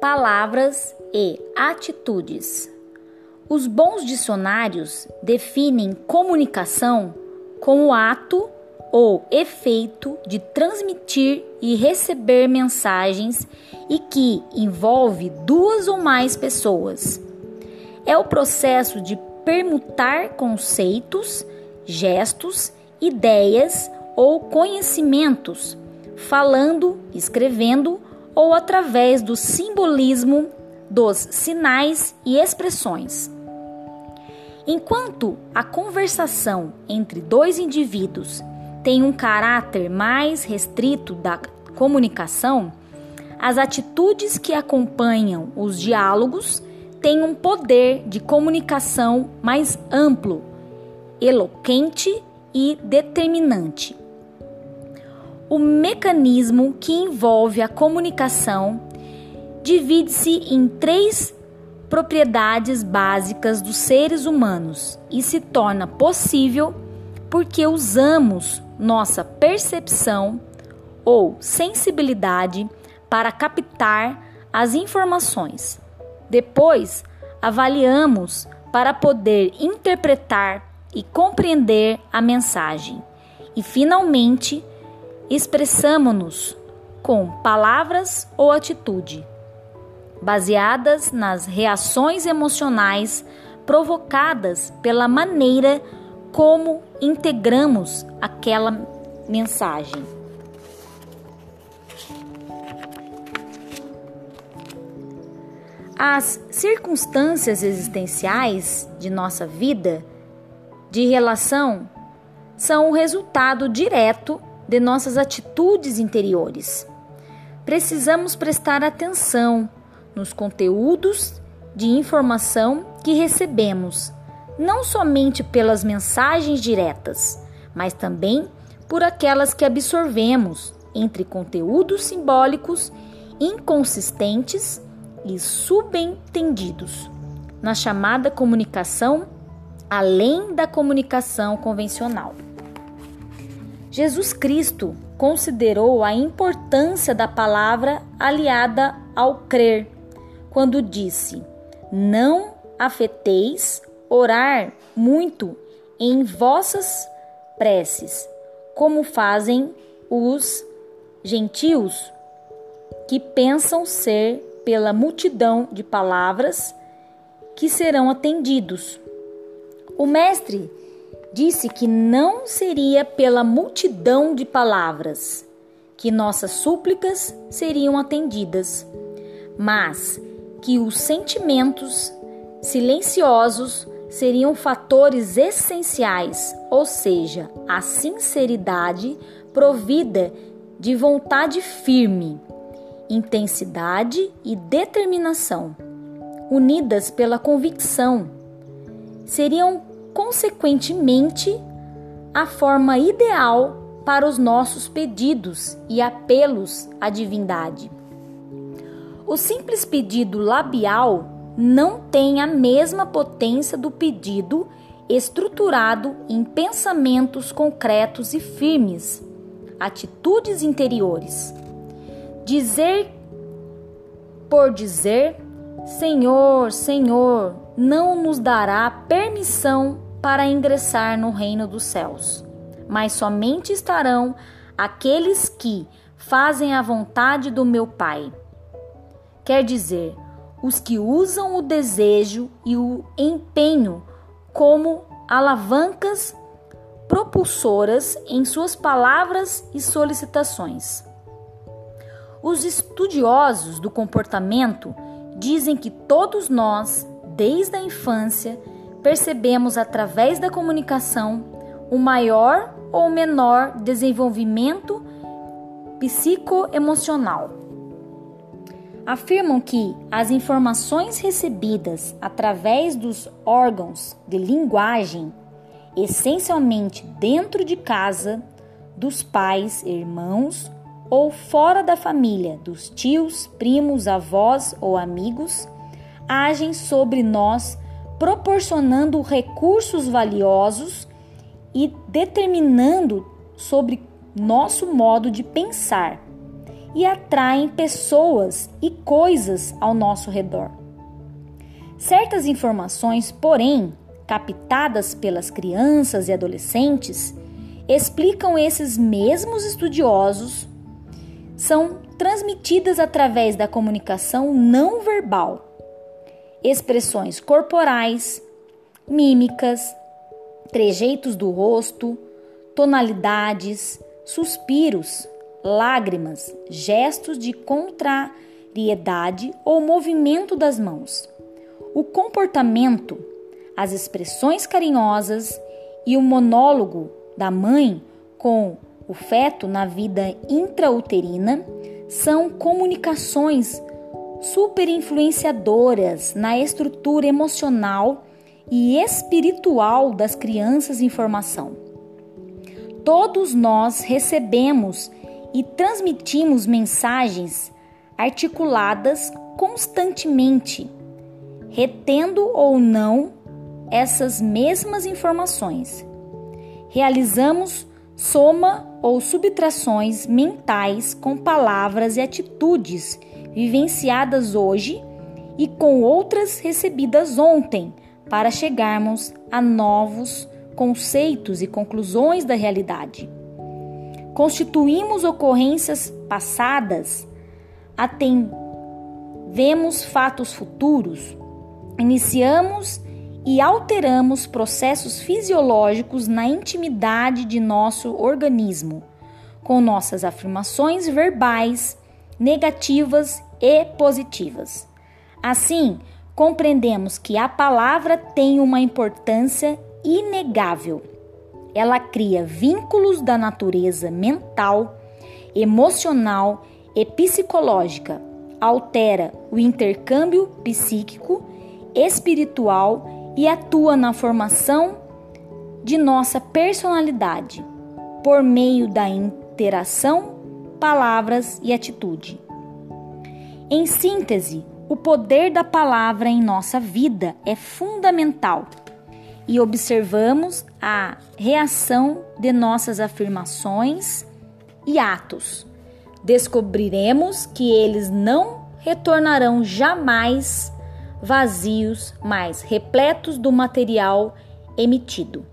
palavras e atitudes. Os bons dicionários definem comunicação como ato ou efeito de transmitir e receber mensagens e que envolve duas ou mais pessoas. É o processo de permutar conceitos, gestos, ideias ou conhecimentos, falando, escrevendo ou através do simbolismo dos sinais e expressões. Enquanto a conversação entre dois indivíduos tem um caráter mais restrito da comunicação, as atitudes que acompanham os diálogos têm um poder de comunicação mais amplo, eloquente e determinante. O mecanismo que envolve a comunicação divide-se em três propriedades básicas dos seres humanos e se torna possível porque usamos nossa percepção ou sensibilidade para captar as informações. Depois, avaliamos para poder interpretar e compreender a mensagem. E finalmente, expressamos-nos com palavras ou atitude, baseadas nas reações emocionais provocadas pela maneira como integramos aquela mensagem. As circunstâncias existenciais de nossa vida de relação são o resultado direto de nossas atitudes interiores. Precisamos prestar atenção nos conteúdos de informação que recebemos, não somente pelas mensagens diretas, mas também por aquelas que absorvemos entre conteúdos simbólicos inconsistentes e subentendidos, na chamada comunicação além da comunicação convencional. Jesus Cristo considerou a importância da palavra aliada ao crer, quando disse: Não afeteis orar muito em vossas preces, como fazem os gentios, que pensam ser pela multidão de palavras que serão atendidos. O mestre disse que não seria pela multidão de palavras que nossas súplicas seriam atendidas, mas que os sentimentos silenciosos seriam fatores essenciais, ou seja, a sinceridade provida de vontade firme, intensidade e determinação, unidas pela convicção, seriam consequentemente, a forma ideal para os nossos pedidos e apelos à divindade. O simples pedido labial não tem a mesma potência do pedido estruturado em pensamentos concretos e firmes, atitudes interiores. Dizer por dizer, Senhor, Senhor, não nos dará permissão para ingressar no reino dos céus, mas somente estarão aqueles que fazem a vontade do meu Pai. Quer dizer, os que usam o desejo e o empenho como alavancas propulsoras em suas palavras e solicitações. Os estudiosos do comportamento dizem que todos nós, desde a infância, percebemos através da comunicação o maior ou menor desenvolvimento psicoemocional. Afirmam que as informações recebidas através dos órgãos de linguagem, essencialmente dentro de casa, dos pais, irmãos ou fora da família, dos tios, primos, avós ou amigos, agem sobre nós proporcionando recursos valiosos e determinando sobre nosso modo de pensar e atraem pessoas e coisas ao nosso redor. Certas informações, porém, captadas pelas crianças e adolescentes, explicam esses mesmos estudiosos, são transmitidas através da comunicação não verbal. Expressões corporais, mímicas, trejeitos do rosto, tonalidades, suspiros, lágrimas, gestos de contrariedade ou movimento das mãos. O comportamento as expressões carinhosas e o monólogo da mãe com o feto na vida intrauterina são comunicações superinfluenciadoras na estrutura emocional e espiritual das crianças em formação. Todos nós recebemos e transmitimos mensagens articuladas constantemente, retendo ou não essas mesmas informações. Realizamos soma ou subtrações mentais com palavras e atitudes vivenciadas hoje e com outras recebidas ontem, para chegarmos a novos conceitos e conclusões da realidade. Constituímos ocorrências passadas, atendemos fatos futuros, iniciamos e alteramos processos fisiológicos na intimidade de nosso organismo, com nossas afirmações verbais, negativas e positivas. Assim, compreendemos que a palavra tem uma importância inegável. Ela cria vínculos da natureza mental, emocional e psicológica, altera o intercâmbio psíquico, espiritual e atua na formação de nossa personalidade por meio da interação, palavras e atitude. Em síntese, o poder da palavra em nossa vida é fundamental e observamos a reação de nossas afirmações e atos. Descobriremos que eles não retornarão jamais vazios, mas repletos do material emitido.